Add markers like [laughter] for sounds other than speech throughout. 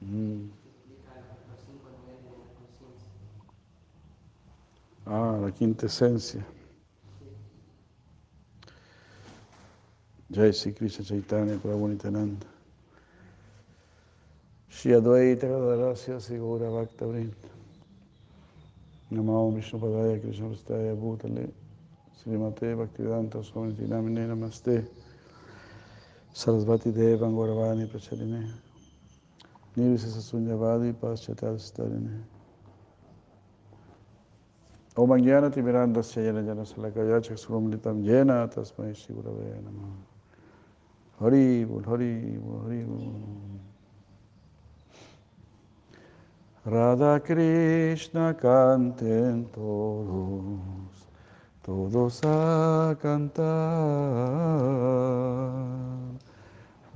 Mm. Explica los cinco niveles de la conciencia. Ah, la quinta esencia. Jai Sri Krishna Chaitanya Prabhu Nityananda. Shri Advaita Gadarasya Sri Gaura Bhakta Vrinda. Namo Vishnu Padaya Krishna Prastaya Bhutale. Srimate Bhaktivedanta Swami Namine Namaste. Sarasvati Saraswati देव अंगोरवाणी प्रचलिने निर्विशेष शून्यवादी पाश्चात्यास्तरिणे ओम अज्ञानतिमिरान्धस्य येन जनसलकया जेन तस्म तस्मै श्रीगुरवे नम हरि बोल हरि बोल हरि बोल राधा कृष्ण कांते todos todos a cantar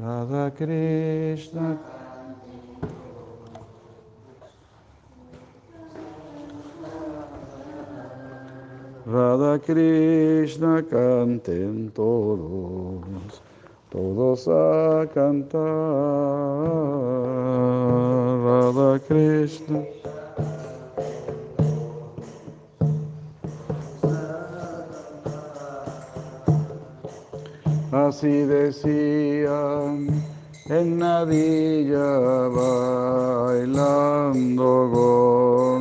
Radha Krishna Radha Krishna canten todos, todos a cantar. Radha Krishna. Así decían en Nadilla bailando. Así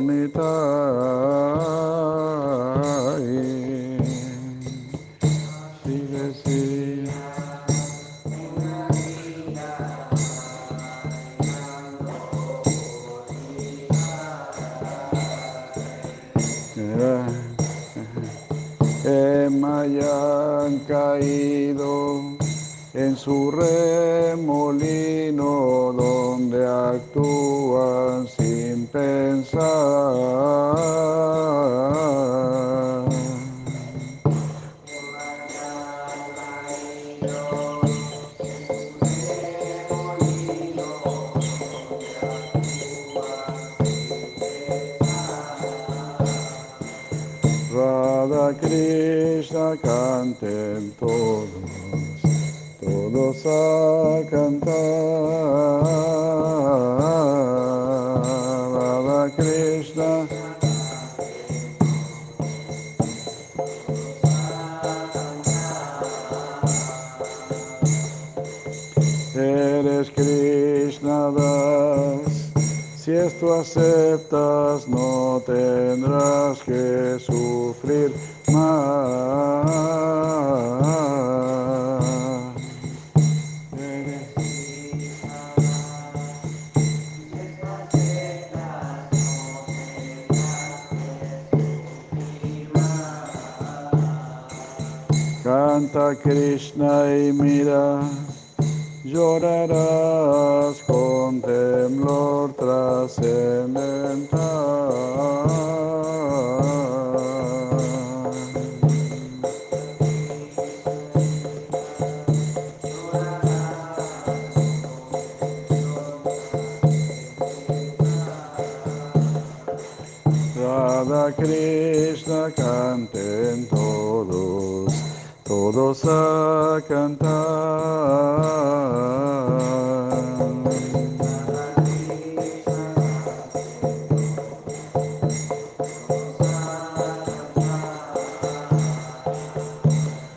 durre eh. Aceptas, no tendrás que sufrir más. Canta Krishna y mira, llorarás con temblor trascendental. Todos a cantar.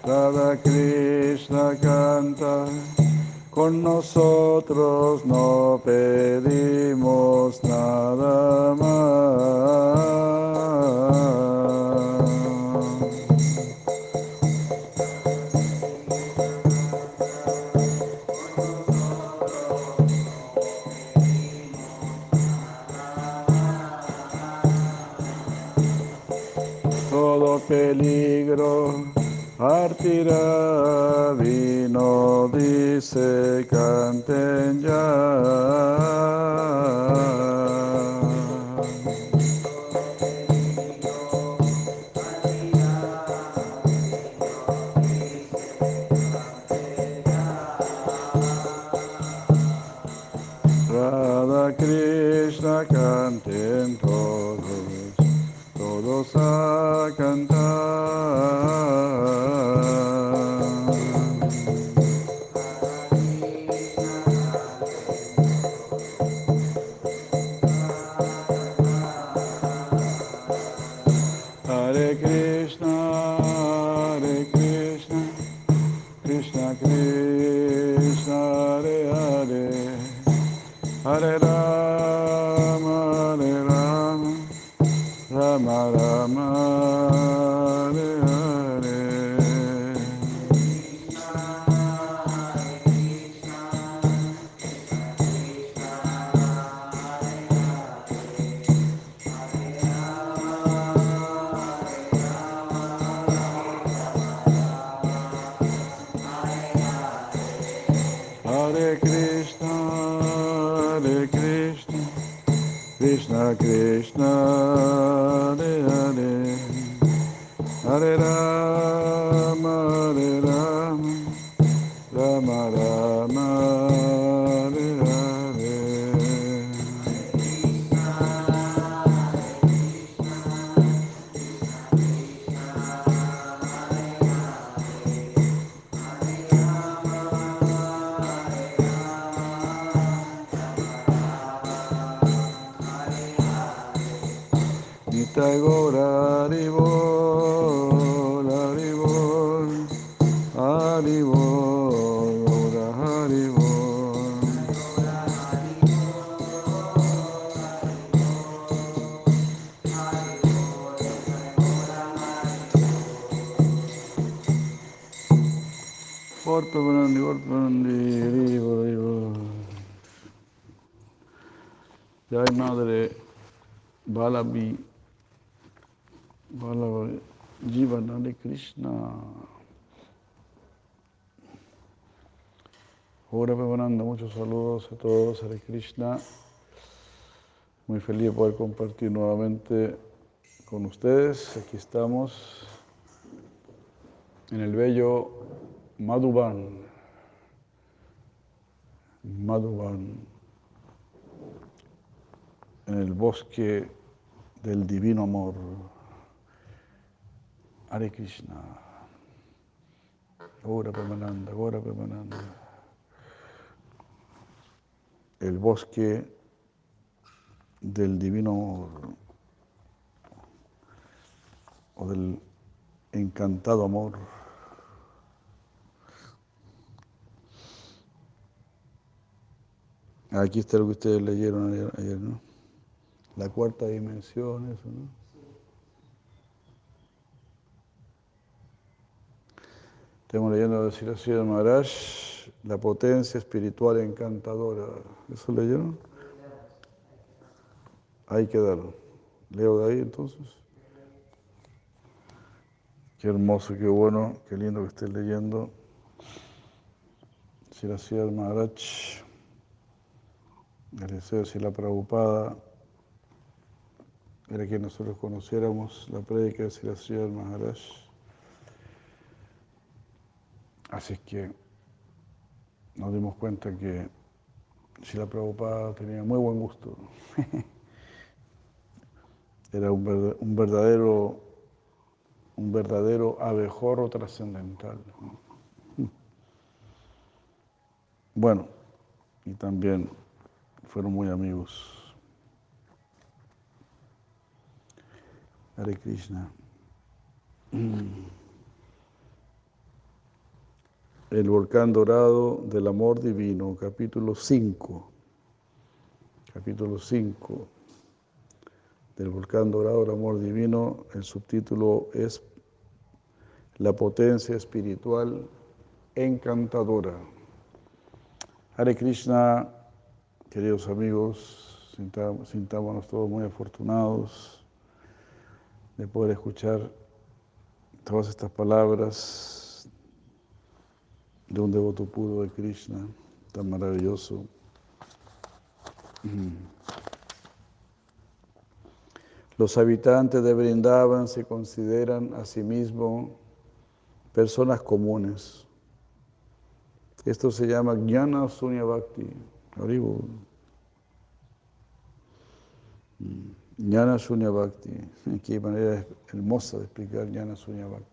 Radha Krishna canta, con nosotros no pedimos nada más. Todo peligro partirá vino dice canten ya Krishna, Hare Krishna, Krishna Krishna, Hare Krishna. Muy feliz de poder compartir nuevamente con ustedes. Aquí estamos en el bello Madhuban. Madhuban, en el bosque del divino amor. Hare Krishna. Ahora Premananda, ahora Premananda. El bosque del divino amor o del encantado amor. Aquí está lo que ustedes leyeron ayer, ¿no? La cuarta dimensión, eso, ¿no? Estamos leyendo de Siracía Maharaj, la potencia espiritual encantadora. ¿Eso leyeron? Ahí quedaron. Leo de ahí entonces. Qué hermoso, qué bueno, qué lindo que estés leyendo. Siracía Maharaj, el deseo de la Prabhupada, era que nosotros conociéramos la prédica de Siracía Maharaj. Así que nos dimos cuenta que Sila Prabhupada tenía muy buen gusto. [laughs] Era un verdadero, un verdadero abejorro trascendental. [laughs] Bueno, y también fueron muy amigos. Hare Krishna. [clears throat] El volcán dorado del amor divino, capítulo 5. Capítulo 5 del volcán dorado del amor divino. El subtítulo es La potencia espiritual encantadora. Hare Krishna, queridos amigos, sintámonos todos muy afortunados de poder escuchar todas estas palabras de un devoto puro de Krishna, tan maravilloso. Mm. Los habitantes de Brindavan se consideran a sí mismos personas comunes. Esto se llama Jnana Sunya Bhakti. Mm. Jnana Sunya Bhakti. [laughs] Qué manera hermosa de explicar Jnana Sunya Bhakti.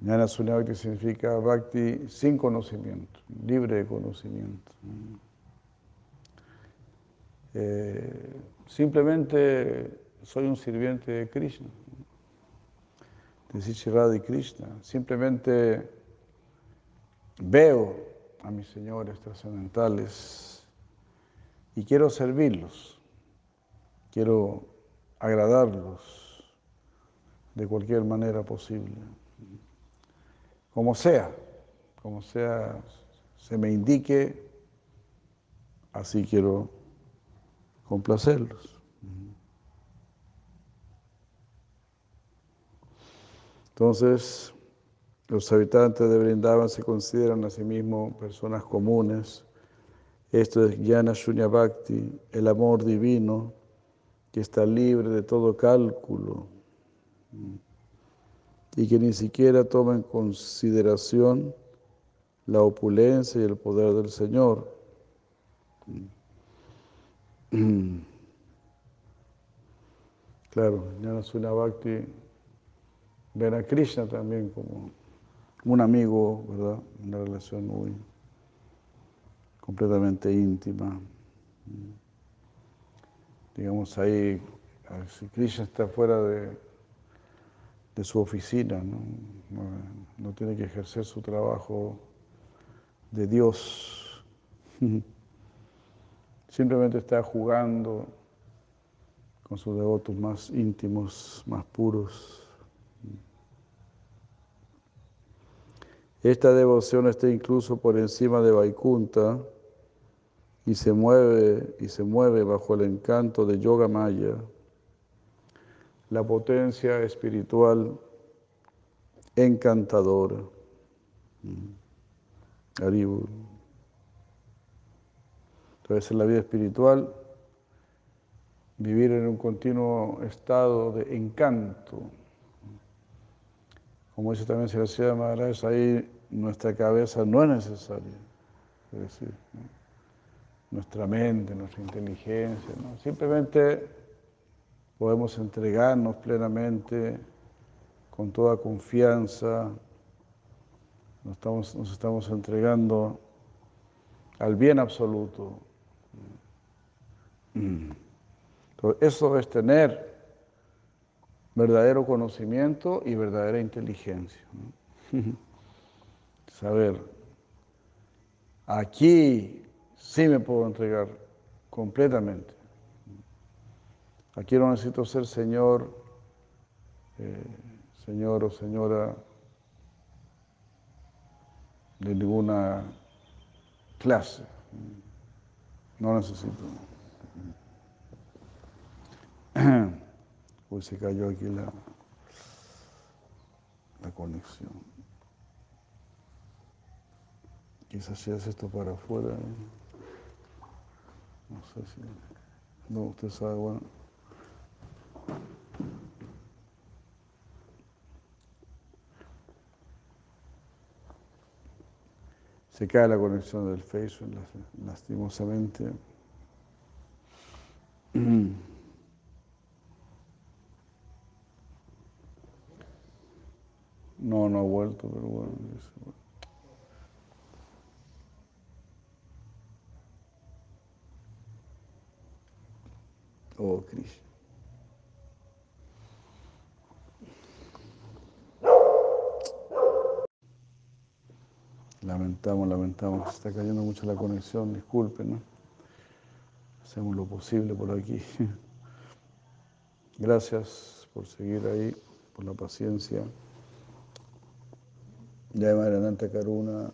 Jnana Sunya Bhakti significa Bhakti sin conocimiento, libre de conocimiento. Eh, simplemente soy un sirviente de Krishna. de y Krishna. Simplemente veo a mis señores trascendentales y quiero servirlos, quiero agradarlos de cualquier manera posible, como sea, como sea, se me indique, así quiero complacerlos. Entonces, los habitantes de Brindavan se consideran a sí mismos personas comunes. Esto es Jnana Shunya Bhakti, el amor divino que está libre de todo cálculo y que ni siquiera toma en consideración la opulencia y el poder del Señor. Claro, Jnana Bhakti ven a Krishna también como un amigo, ¿verdad? Una relación muy completamente íntima. Digamos ahí, si Krishna está fuera de, de su oficina, ¿no? ¿no? tiene que ejercer su trabajo de Dios. [laughs] Simplemente está jugando con sus devotos más íntimos, más puros. Esta devoción está incluso por encima de Vaikunta y se mueve y se mueve bajo el encanto de Yoga Maya, la potencia espiritual encantadora. Mm. Aribur. Entonces en la vida espiritual vivir en un continuo estado de encanto como dice también Siracía Maharaj, ahí nuestra cabeza no es necesaria. Es decir, nuestra mente, nuestra inteligencia, simplemente podemos entregarnos plenamente, con toda confianza, nos estamos, nos estamos entregando al bien absoluto. Eso es tener verdadero conocimiento y verdadera inteligencia. [laughs] Saber, aquí sí me puedo entregar completamente. Aquí no necesito ser señor, eh, señor o señora de ninguna clase. No necesito. Pues se cayó aquí la, la conexión. Quizás si hace esto para afuera. ¿eh? No sé si. No, usted sabe, bueno. Se cae la conexión del Facebook, lastimosamente. [clears throat] No, no ha vuelto, pero bueno. Oh, Cristo. Lamentamos, lamentamos. Está cayendo mucho la conexión, disculpen, ¿no? Hacemos lo posible por aquí. [laughs] Gracias por seguir ahí, por la paciencia. Jai Madre Ananta Karuna,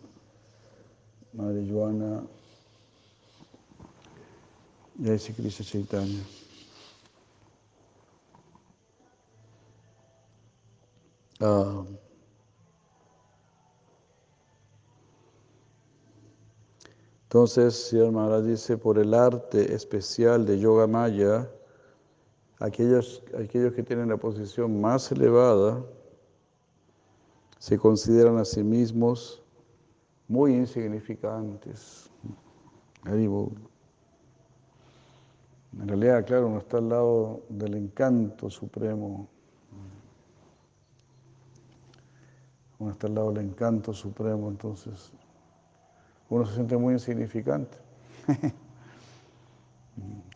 Madre Joana, Jai Sri Krishna Chaitanya. Ah, entonces, Señor Maharaj dice, por el arte especial de Yoga Maya, aquellos, aquellos que tienen la posición más elevada, se consideran a sí mismos muy insignificantes. En realidad, claro, uno está al lado del encanto supremo. Uno está al lado del encanto supremo, entonces uno se siente muy insignificante. [laughs]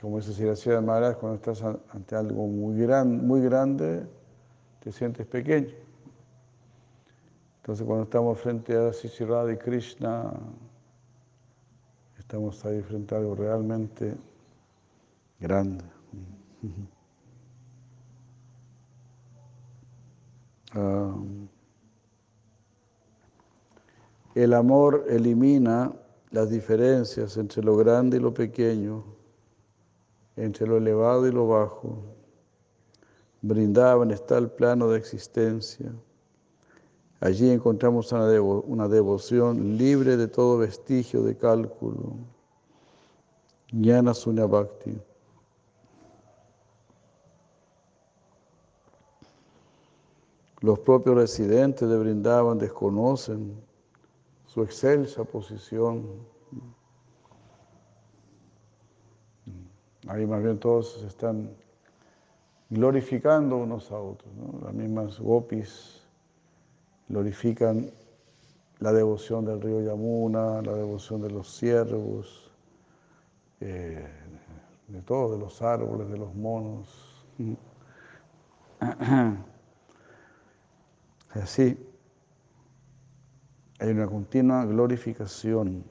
Como dice Siracía de Maharaj, cuando estás ante algo muy, gran, muy grande, te sientes pequeño. Entonces cuando estamos frente a Sri y Krishna, estamos ahí frente a algo realmente grande. Um, [laughs] el amor elimina las diferencias entre lo grande y lo pequeño, entre lo elevado y lo bajo. Brindaban está el plano de existencia. Allí encontramos una, una devoción libre de todo vestigio de cálculo. Jnana Sunya Bhakti. Los propios residentes de Brindavan desconocen su excelsa posición. Ahí más bien todos se están glorificando unos a otros. Las mismas gopis glorifican la devoción del río Yamuna, la devoción de los ciervos, eh, de todo, de los árboles, de los monos. [clears throat] Así, hay una continua glorificación.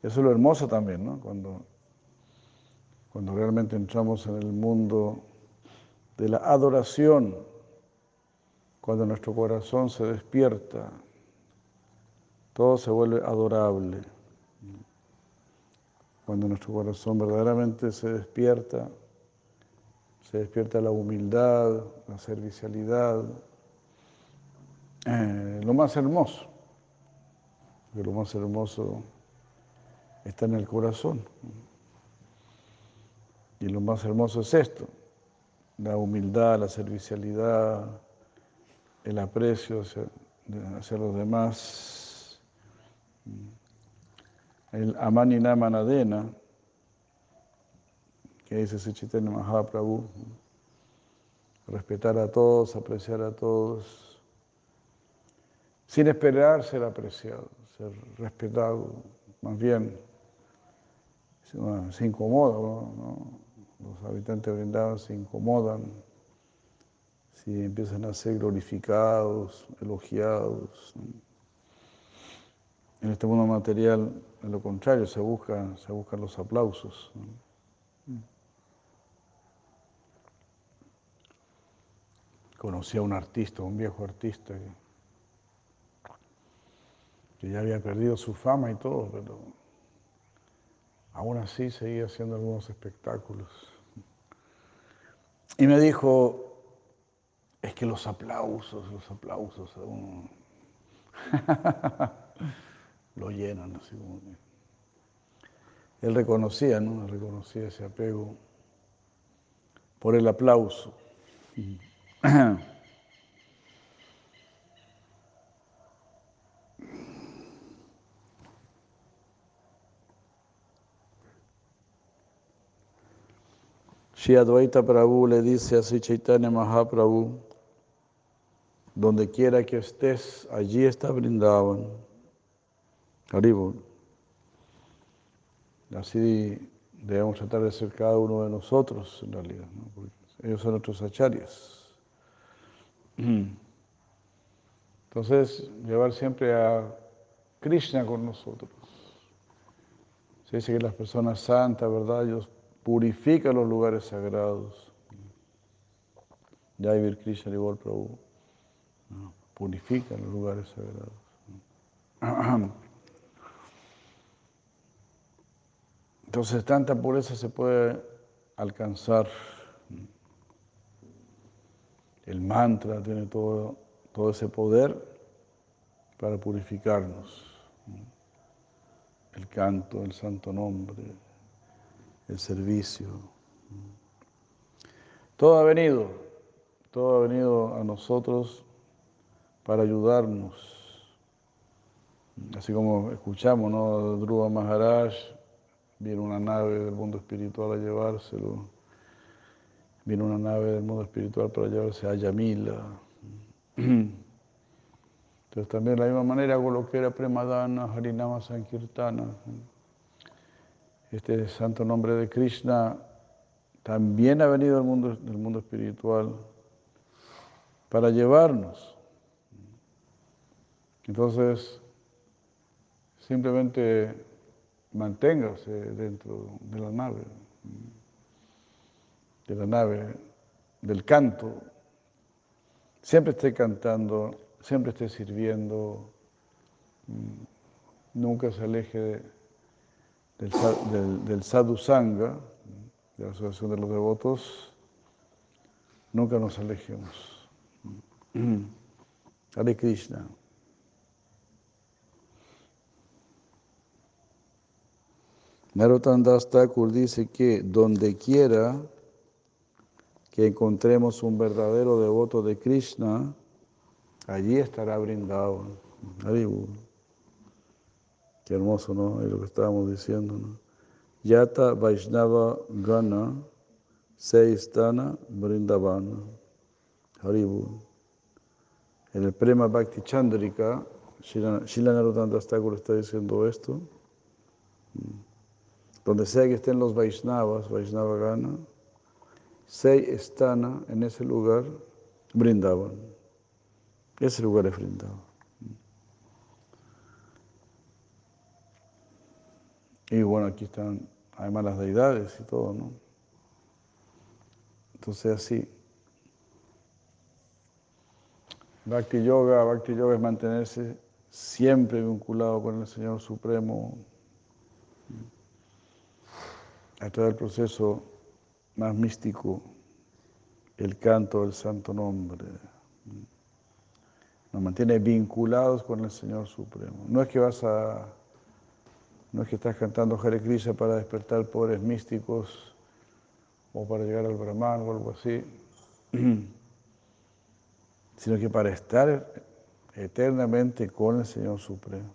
Eso es lo hermoso también, ¿no? Cuando, cuando realmente entramos en el mundo de la adoración, cuando nuestro corazón se despierta, todo se vuelve adorable. Cuando nuestro corazón verdaderamente se despierta, se despierta la humildad, la servicialidad, eh, lo más hermoso, porque lo más hermoso está en el corazón. Y lo más hermoso es esto, la humildad, la servicialidad, el aprecio hacia, los demás, el amanina manadena, que dice Sichitanya Mahaprabhu, respetar a todos, apreciar a todos, sin esperar ser apreciado, ser respetado, más bien se incomoda, los habitantes brindados se incomodan si empiezan a ser glorificados, elogiados. En este mundo material, en lo contrario, se, busca, se buscan los aplausos. conocí a un artista, un viejo artista que, ya había perdido su fama y todo, pero aún así seguía haciendo algunos espectáculos. Y me dijo, es que los aplausos, los aplausos [laughs] lo llenan así como Él reconocía, ¿no? Reconocía ese apego por el aplauso. [clears throat] Shri Advaita Prabhu le dice a Sri Chaitanya Mahaprabhu, donde quiera que estés, allí está brindaban. Así debemos tratar de ser cada uno de nosotros, en realidad. Porque ellos son nuestros acharyas. Entonces, llevar siempre a Krishna con nosotros. Se dice que las personas santas, ¿verdad? Ellos purifican los lugares sagrados. Jai Vir Krishna Vol Prabhu. Purifican los lugares sagrados. Entonces, tanta pureza se puede alcanzar el mantra tiene todo, todo ese poder para purificarnos. El canto, el santo nombre, el servicio. Todo ha venido, todo ha venido a nosotros para ayudarnos. Así como escuchamos, ¿no? Dhruva Maharaj, viene una nave del mundo espiritual a llevárselo Viene una nave del mundo espiritual para llevarse a Yamila. Entonces también de la misma manera con lo que era Premadana, Harinama Sankirtana, este santo nombre de Krishna también ha venido del mundo, del mundo espiritual para llevarnos Entonces, simplemente manténgase dentro de la nave, de la nave, del canto. Siempre esté cantando, siempre esté sirviendo, nunca se aleje del, sadhu sangha, de la asociación de los devotos, nunca nos alejemos. [clears throat] Hare Krishna. Narottam Das Thakur dice que donde quiera que encontremos un verdadero devoto de Krishna, allí estará brindado. Hermoso, ¿no? Es lo que estábamos diciendo, ¿no? Yata Vaishnava Gana Seistana Brindavana. Haribu. En el Prema Bhakti Chandrika, Shila Thakur está diciendo esto. Donde sea que estén los Vaishnavas, Vaishnava Gana, Sei Estana, en ese lugar, brindaban. Ese lugar es brindado. Y bueno, aquí están además las deidades y todo, ¿no? Entonces así. Bhakti Yoga, Bhakti Yoga es mantenerse siempre vinculado con el Señor Supremo a través del proceso más místico, el canto del santo nombre. Nos mantiene vinculados con el Señor Supremo. No es que vas a, no es que estás cantando Hare Krishna para despertar poderes místicos o para llegar al Brahman o algo así, [clears throat] sino que para estar eternamente con el Señor Supremo.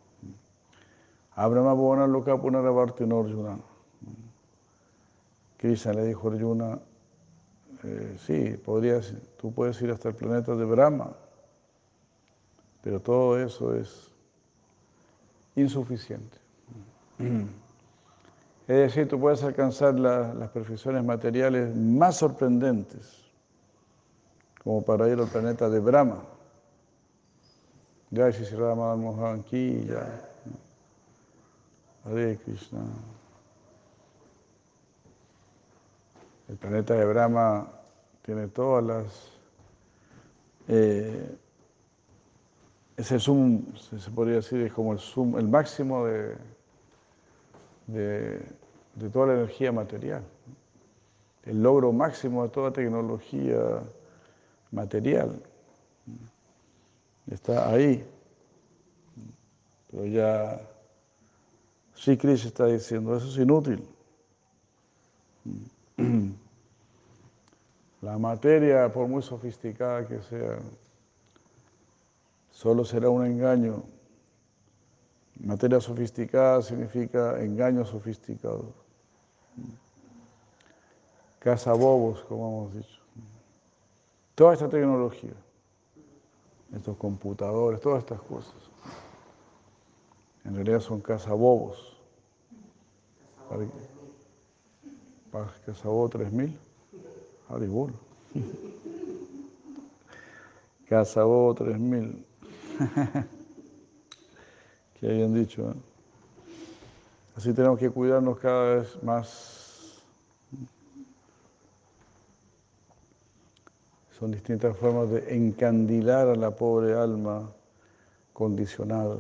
Abrahma Bona Loka Punaravarti Norjuna. Krishna le dijo a Arjuna, eh, sí, podrías, tú puedes ir hasta el planeta de Brahma, pero todo eso es insuficiente. Es decir, tú puedes alcanzar las perfecciones materiales más sorprendentes, como para ir al planeta de Brahma. Ya, si se Mohan Ki, ya. Hare Krishna. El planeta de Brahma tiene todas las... Eh, es el zoom, se podría decir, es como el zoom, el máximo de, de, de toda la energía material. El logro máximo de toda tecnología material. Está ahí. Pero ya Sri Krishna está diciendo, eso es inútil. [clears throat] La materia, por muy sofisticada que sea, solo será un engaño. Materia sofisticada significa engaño sofisticado. Cazabobos, como hemos dicho. Toda esta tecnología, estos computadores, todas estas cosas, en realidad son cazabobos. ¿Para [laughs] Cazabobos 3000? Haribol. Casabó [laughs] 3000. Que habían dicho. ¿eh? Así tenemos que cuidarnos cada vez más. Son distintas formas de encandilar a la pobre alma condicionada.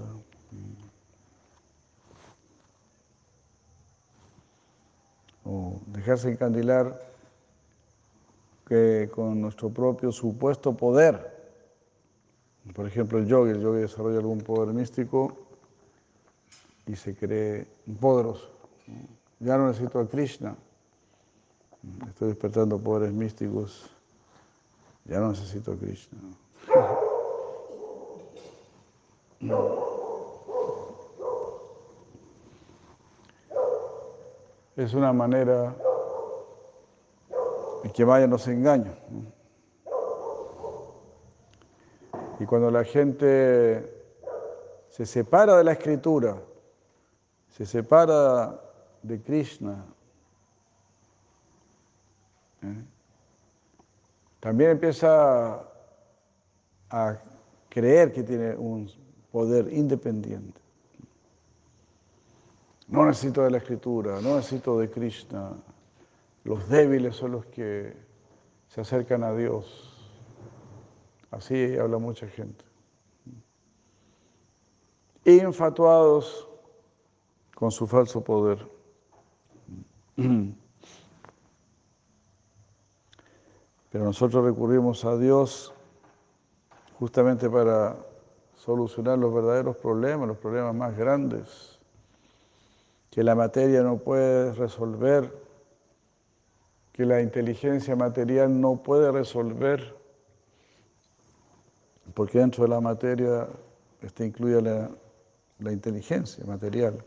O dejarse encandilar que con nuestro propio supuesto poder. Por ejemplo, el yogi, el yogi desarrolla algún poder místico y se cree poderoso. Ya no necesito a Krishna, estoy despertando poderes místicos, ya no necesito a Krishna. Es una manera y que vaya nos engaña. Y cuando la gente se separa de la escritura, se separa de Krishna, ¿eh? también empieza a creer que tiene un poder independiente. No necesito de la escritura, no necesito de Krishna. Los débiles son los que se acercan a Dios. Así habla mucha gente. Infatuados con su falso poder. [clears throat] Pero nosotros recurrimos a Dios justamente para solucionar los verdaderos problemas, los problemas más grandes, que la materia no puede resolver, que la inteligencia material no puede resolver, porque dentro de la materia está incluida la, la inteligencia material,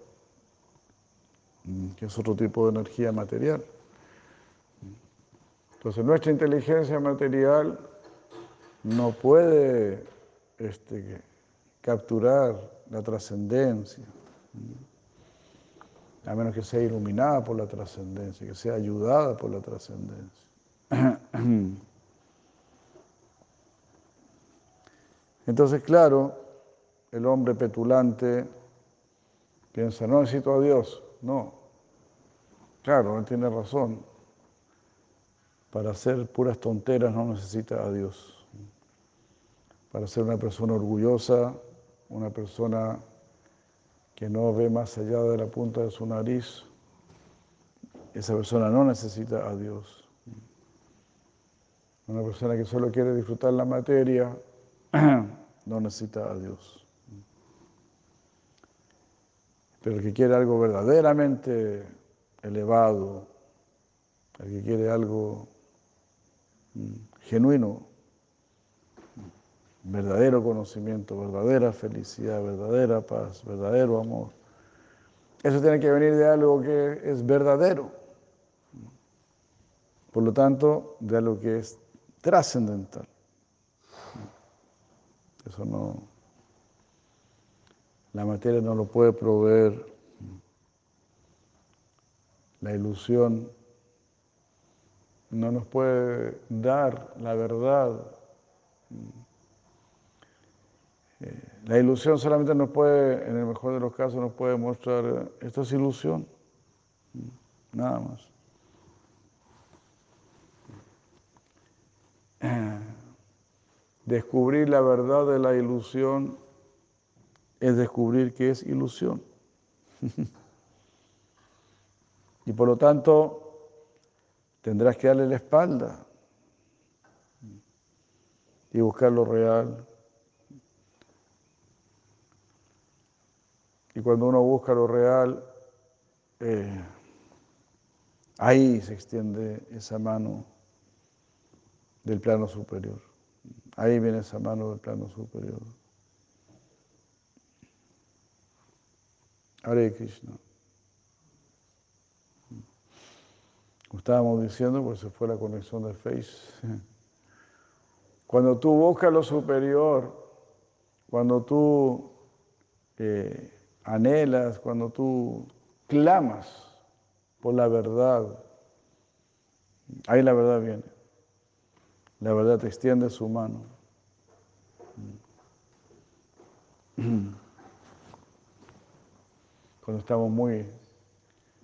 que es otro tipo de energía material. Entonces nuestra inteligencia material no puede este, capturar la trascendencia, a menos que sea iluminada por la trascendencia, que sea ayudada por la trascendencia. [clears throat] Entonces, claro, el hombre petulante piensa, no necesito a Dios. No, claro, él tiene razón. Para hacer puras tonteras no necesita a Dios. Para ser una persona orgullosa, una persona que no ve más allá de la punta de su nariz, esa persona no necesita a Dios. Una persona que solo quiere disfrutar la materia [clears throat] no necesita a Dios. Pero el que quiere algo verdaderamente elevado, el que quiere algo mm, genuino, verdadero conocimiento, verdadera felicidad, verdadera paz, verdadero amor. Eso tiene que venir de algo que es verdadero. Por lo tanto, de algo que es trascendental. Eso no, la materia no lo puede proveer. La ilusión no nos puede dar la verdad. Eh, la ilusión solamente nos puede, en el mejor de los casos, nos puede mostrar, esto es ilusión, nada más. Descubrir la verdad de la ilusión es descubrir que es ilusión. [laughs] y por lo tanto, tendrás que darle la espalda y buscar lo real. Y cuando uno busca lo real, eh, ahí se extiende esa mano del plano superior. Ahí viene esa mano del plano superior. Hare Krishna. Estábamos diciendo, pues se fue la conexión de Face. Cuando tú buscas lo superior, cuando tú eh, anhelas, cuando tú clamas por la verdad, ahí la verdad viene. La verdad te extiende su mano. Cuando estamos muy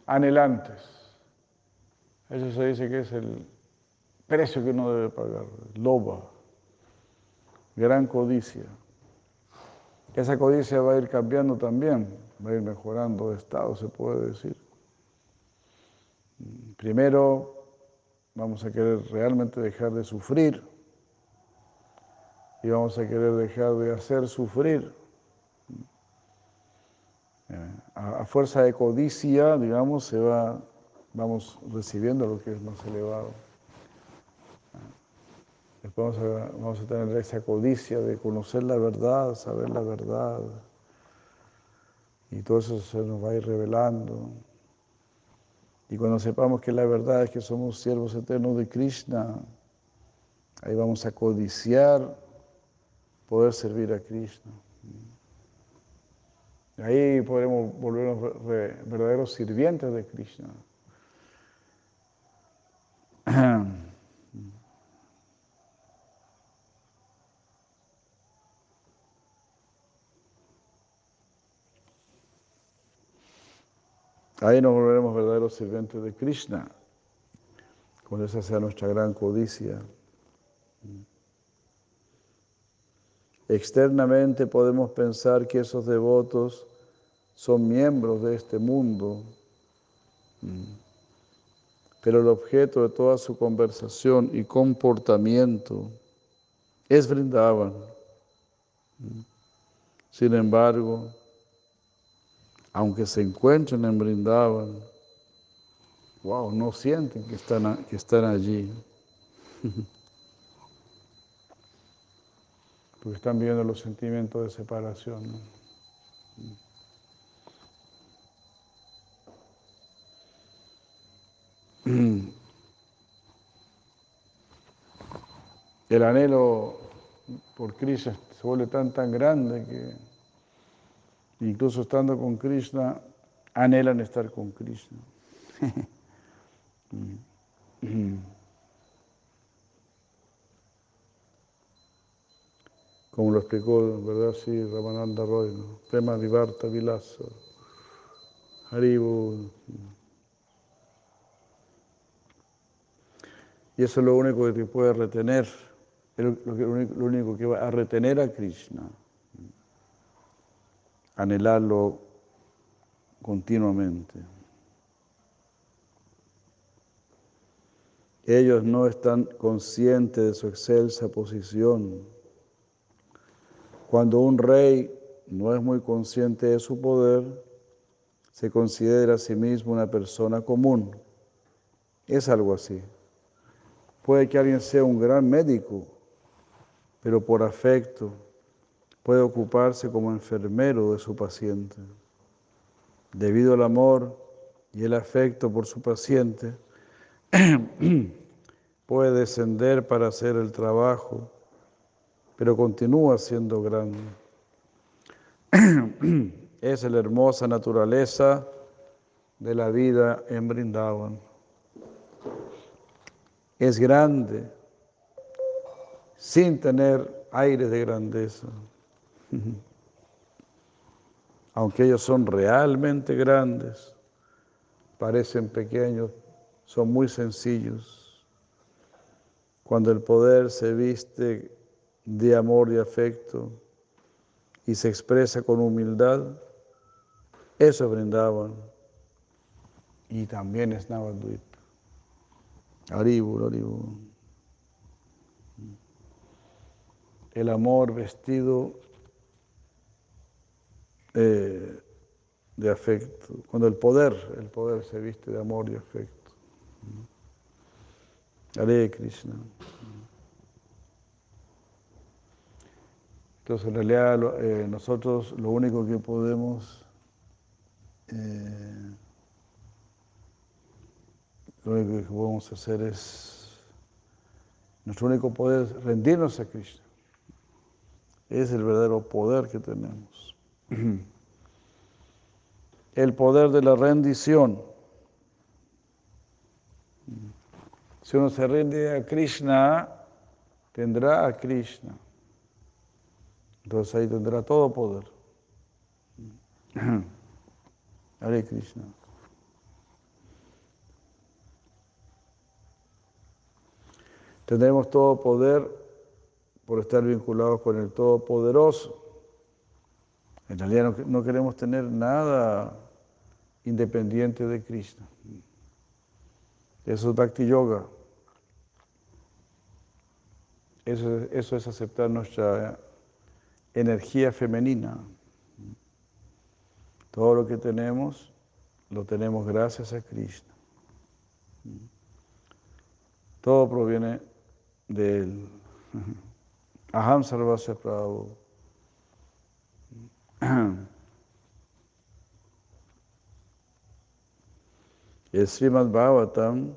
anhelantes. Eso se dice que es el precio que uno debe pagar, loba, gran codicia. Esa codicia va a ir cambiando también, va a ir mejorando de estado, se puede decir. Primero vamos a querer realmente dejar de sufrir y vamos a querer dejar de hacer sufrir a, fuerza de codicia, digamos, se va, vamos recibiendo lo que es más elevado. Después vamos a, tener esa codicia de conocer la verdad, saber la verdad. Y todo eso se nos va a ir revelando. Y cuando sepamos que la verdad es que somos siervos eternos de Krishna, ahí vamos a codiciar poder servir a Krishna. Ahí podremos volvernos verdaderos sirvientes de Krishna. Ahí nos volveremos verdaderos sirvientes de Krishna, cuando esa sea nuestra gran codicia. Externamente podemos pensar que esos devotos son miembros de este mundo, pero el objeto de toda su conversación y comportamiento es Vrindavan. Sin embargo, aunque se encuentren en Brindavan, wow, no sienten que están allí. [laughs] Porque están viviendo los sentimientos de separación. El anhelo por Krishna se vuelve tan tan grande que incluso estando con Krishna anhelan estar con Krishna. [laughs] Como lo explicó, ¿verdad? Sí, Ramananda Roy, ¿no? Prema Vivarta Vilasa, Haribu. Y eso es lo único que te puede retener, lo único que va a retener a Krishna. Anhelarlo continuamente. Ellos no están conscientes de su excelsa posición. Cuando un rey no es muy consciente de su poder, se considera a sí mismo una persona común. Es algo así. Puede que alguien sea un gran médico, pero por afecto puede ocuparse como enfermero de su paciente. Debido al amor y el afecto por su paciente, [clears throat] puede descender para hacer el trabajo, pero continúa siendo grande. [clears throat] es la hermosa naturaleza de la vida en Brindavan es grande sin tener aire de grandeza. [laughs] Aunque ellos son realmente grandes, parecen pequeños, son muy sencillos. Cuando el poder se viste de amor y afecto y se expresa con humildad, eso brindaban. Y también es Navaduit. Aribur, Aribur. El amor vestido eh, de afecto. Cuando el poder, el poder se viste de amor y afecto. Hare Krishna. Entonces, en realidad, eh, nosotros lo único que podemos eh, lo único que podemos hacer es, nuestro único poder es rendirnos a Krishna. Es el verdadero poder que tenemos. [clears throat] El poder de la rendición. Si uno se rinde a Krishna, tendrá a Krishna. Entonces ahí tendrá todo poder. [clears throat] Hare Krishna. Tendremos todo poder por estar vinculados con el Todopoderoso. En realidad no, queremos tener nada independiente de Krishna. Eso es Bhakti Yoga. Eso, eso es aceptar nuestra energía femenina. Todo lo que tenemos lo tenemos gracias a Krishna. Todo proviene del Aham Sarvasya Prabhu. El Srimad Bhagavatam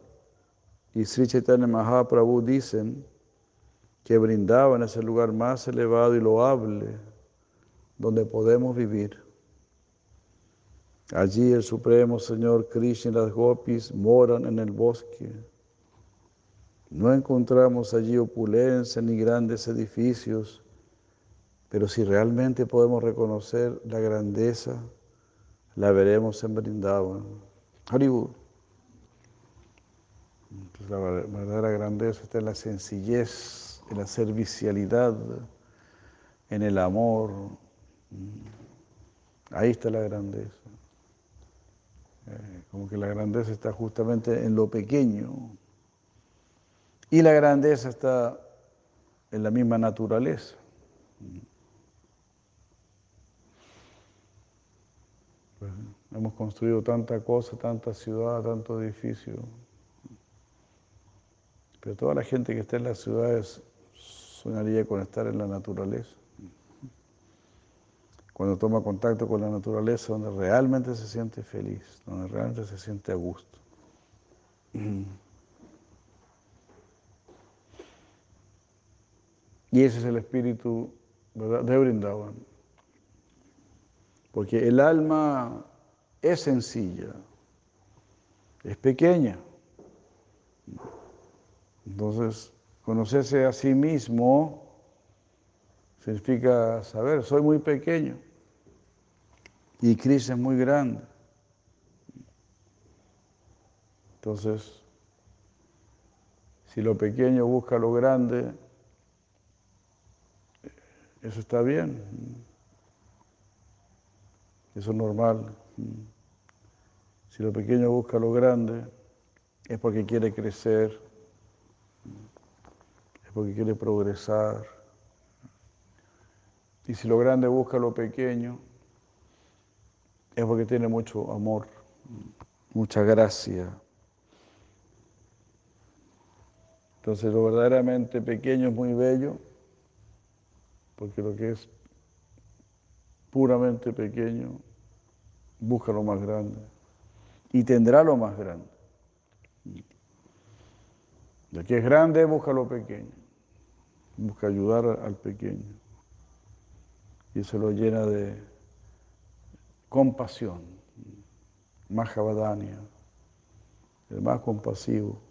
y Sri Chaitanya Mahaprabhu dicen que brindaban ese lugar más elevado y loable donde podemos vivir. Allí el Supremo Señor Krishna y las gopis moran en el bosque no encontramos allí opulencia ni grandes edificios, pero si realmente podemos reconocer la grandeza, la veremos en Brindavan. Hollywood. La verdadera grandeza está en la sencillez, en la servicialidad, en el amor. Ahí está la grandeza. Eh, como que la grandeza está justamente en lo pequeño. Y la grandeza está en la misma naturaleza. Pues, hemos construido tanta cosa, tanta ciudad, tanto edificio. Pero toda la gente que está en las ciudades soñaría con estar en la naturaleza. Cuando toma contacto con la naturaleza, donde realmente se siente feliz, donde realmente se siente a gusto. Y ese es el espíritu ¿verdad? de Brindavan. Porque el alma es sencilla, es pequeña. Entonces, conocerse a sí mismo significa saber, soy muy pequeño y Cristo es muy grande. Entonces, si lo pequeño busca lo grande, eso está bien. Eso es normal. Si lo pequeño busca lo grande, es porque quiere crecer, porque quiere progresar. Y si lo grande busca lo pequeño, es porque tiene mucho amor, mucha gracia. Entonces lo verdaderamente pequeño es muy bello porque lo que es puramente pequeño busca lo más grande y tendrá lo más grande. Lo que es grande busca lo pequeño, busca ayudar al pequeño y se lo llena de compasión, Mahavadania, el más compasivo.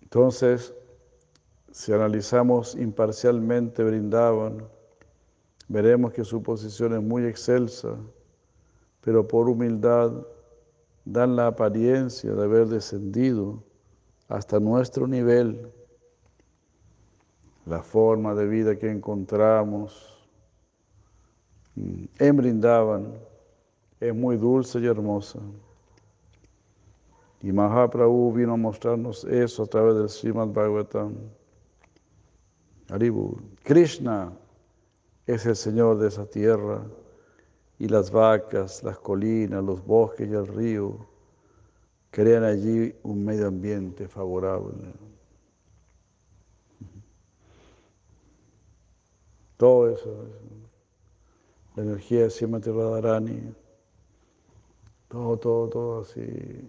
Entonces, si analizamos imparcialmente Brindavan, veremos que su posición es muy excelsa, pero por humildad dan la apariencia de haber descendido hasta nuestro nivel. La forma de vida que encontramos en Brindavan es muy dulce y hermosa. Y Mahaprabhu vino a mostrarnos eso a través del Srimad Bhagavatam. Haribu. Krishna es el Señor de esa tierra y las vacas, las colinas, los bosques y el río crean allí un medio ambiente favorable. Todo eso, la energía de Srimati Radharani, todo, todo, todo así eh,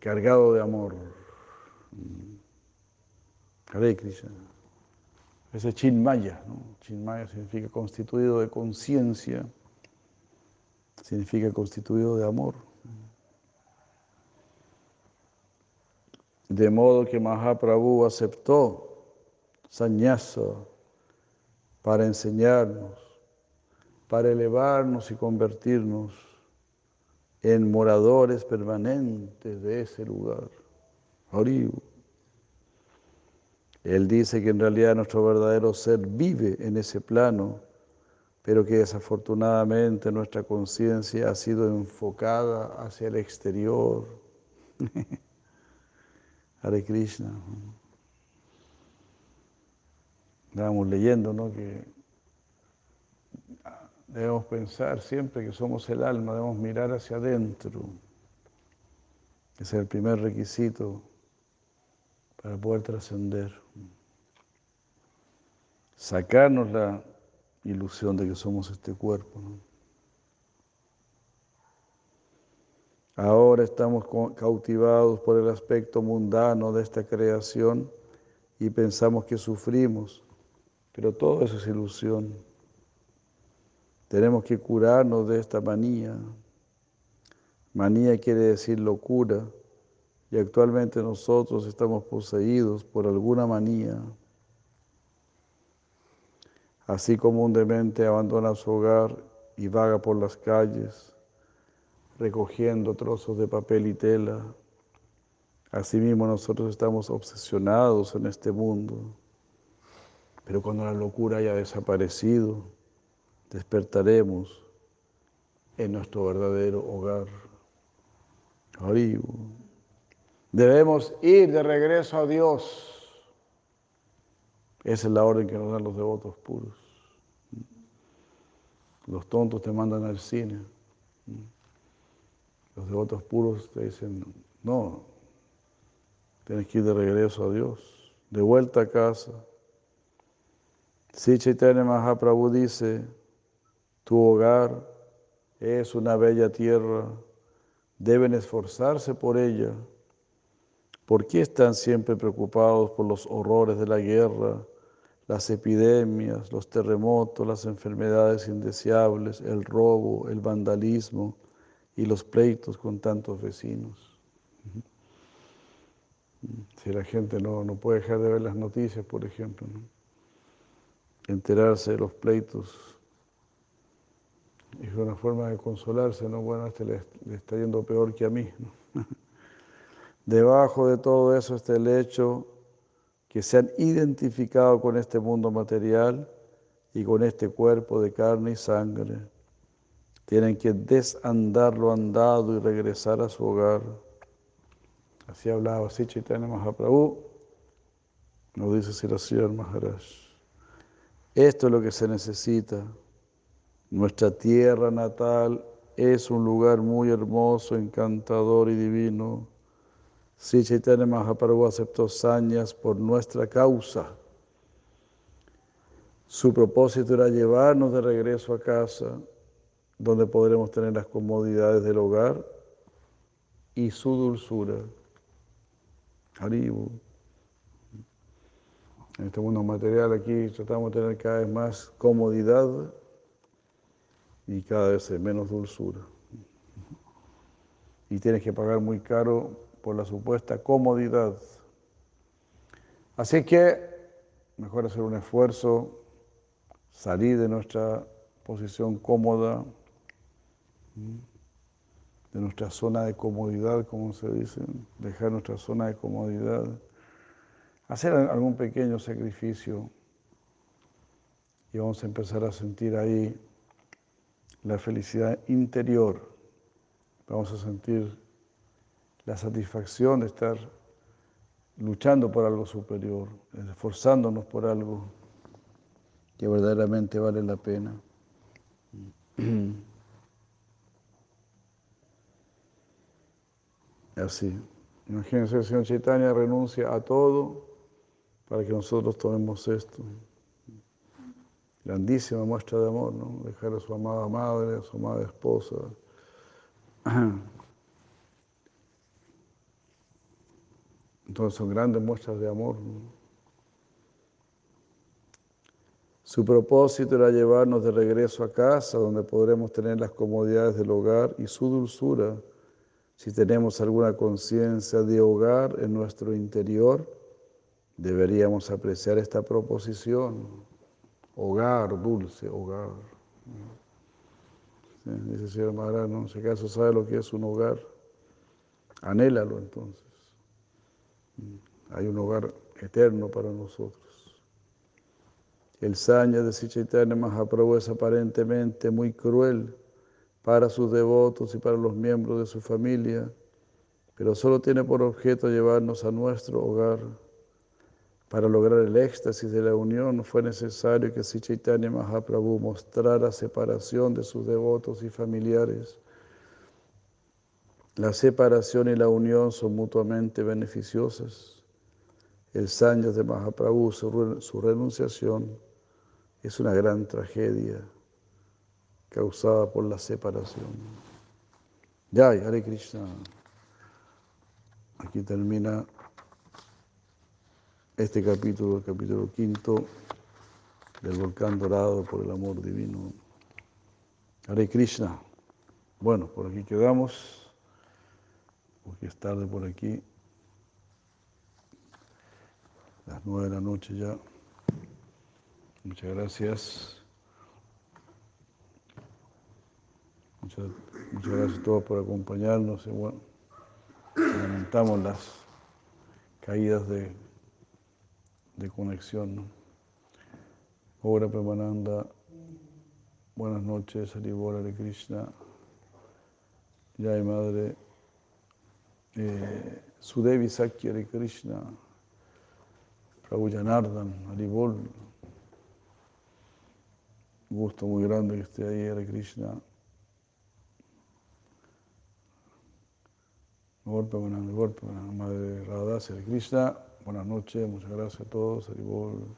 cargado de amor. Hare Krishna. Ese Chinmaya, ¿no? Chinmaya significa constituido de conciencia, significa constituido de amor. De modo que Mahaprabhu aceptó sannyasa para enseñarnos, para elevarnos y convertirnos en moradores permanentes de ese lugar. Él dice que en realidad nuestro verdadero ser vive en ese plano, pero que desafortunadamente nuestra conciencia ha sido enfocada hacia el exterior. [laughs] Hare Krishna. Estábamos leyendo, ¿no? Que Debemos pensar siempre que somos el alma, debemos mirar hacia adentro. Ese es el primer requisito para poder trascender. Sacarnos la ilusión de que somos este cuerpo. Ahora estamos cautivados por el aspecto mundano de esta creación y pensamos que sufrimos, pero todo eso es ilusión. Tenemos que curarnos de esta manía. Manía quiere decir locura y actualmente nosotros estamos poseídos por alguna manía. Así como un demente abandona su hogar y vaga por las calles, recogiendo trozos de papel y tela, asimismo nosotros estamos obsesionados en este mundo. Pero cuando la locura haya desaparecido, despertaremos en nuestro verdadero hogar. Debemos ir de regreso a Dios. Esa es la orden que nos dan los devotos puros. Los tontos te mandan al cine. Los devotos puros te dicen, no, tienes que ir de regreso a Dios, de vuelta a casa. Si Chaitanya Mahaprabhu dice, tu hogar es una bella tierra, deben esforzarse por ella. ¿Por qué están siempre preocupados por los horrores de la guerra, las epidemias, los terremotos, las enfermedades indeseables, el robo, el vandalismo y los pleitos con tantos vecinos? Si la gente no, no puede dejar de ver las noticias, por ejemplo, enterarse de los pleitos es una forma de consolarse, ¿no? Bueno, a este le, está yendo peor que a mí. [laughs] Debajo de todo eso está el hecho que se han identificado con este mundo material y con este cuerpo de carne y sangre. Tienen que desandar lo andado y regresar a su hogar. Así hablaba así Chaitanya Mahaprabhu, nos dice Sirasir Maharaj. Esto es lo que se necesita. Nuestra tierra natal es un lugar muy hermoso, encantador y divino. Si Chaitanya Mahaprabhu aceptó sañas por nuestra causa. Su propósito era llevarnos de regreso a casa, donde podremos tener las comodidades del hogar y su dulzura. Haribu. En este mundo material aquí tratamos de tener cada vez más comodidad y cada vez menos dulzura. Y tienes que pagar muy caro por la supuesta comodidad. Así que mejor hacer un esfuerzo, salir de nuestra posición cómoda, de nuestra zona de comodidad, como se dice, dejar nuestra zona de comodidad, hacer algún pequeño sacrificio y vamos a empezar a sentir ahí la felicidad interior. Vamos a sentir la satisfacción de estar luchando por algo superior, esforzándonos por algo que verdaderamente vale la pena. [clears throat] Así. Imagínense, el Señor Chaitanya renuncia a todo para que nosotros tomemos esto grandísima muestra de amor, ¿no? Dejar a su amada madre, a su amada esposa. [clears throat] Entonces son grandes muestras de amor. Su propósito era llevarnos de regreso a casa, donde podremos tener las comodidades del hogar y su dulzura. Si tenemos alguna conciencia de hogar en nuestro interior, deberíamos apreciar esta proposición. Hogar, dulce, hogar. dice el señor ¿no? Si acaso sabe lo que es un hogar, anhélalo entonces. Hay un hogar eterno para nosotros. El saña de Sichaitanya Mahaprabhu es aparentemente muy cruel para sus devotos y para los miembros de su familia, pero solo tiene por objeto llevarnos a nuestro hogar. Para lograr el éxtasis de la unión fue necesario que Sri Chaitanya Mahaprabhu mostrara separación de sus devotos y familiares. La separación y la unión son mutuamente beneficiosas. El Sanyas de Mahaprabhu, su renunciación, es una gran tragedia causada por la separación. Jai, Hare Krishna. Aquí termina este capítulo, el capítulo quinto del volcán dorado por el amor divino. Hare Krishna. Bueno, por aquí quedamos, porque es tarde por aquí, las nueve de la noche ya. Muchas gracias. Muchas, gracias a todos por acompañarnos. Bueno, lamentamos las caídas de, de conexión. ¿no? Ahora, Premananda, buenas noches, Haribol de Krishna. Jai Madre, eh, Sudevi Sakya de Krishna, Prabhu Janardan, Haribol. Un gusto muy grande que esté ahí, Hare Krishna. Golpe, buenas golpe, madre Radha, Hare Krishna. Buenas noches, muchas gracias a todos, Haribol.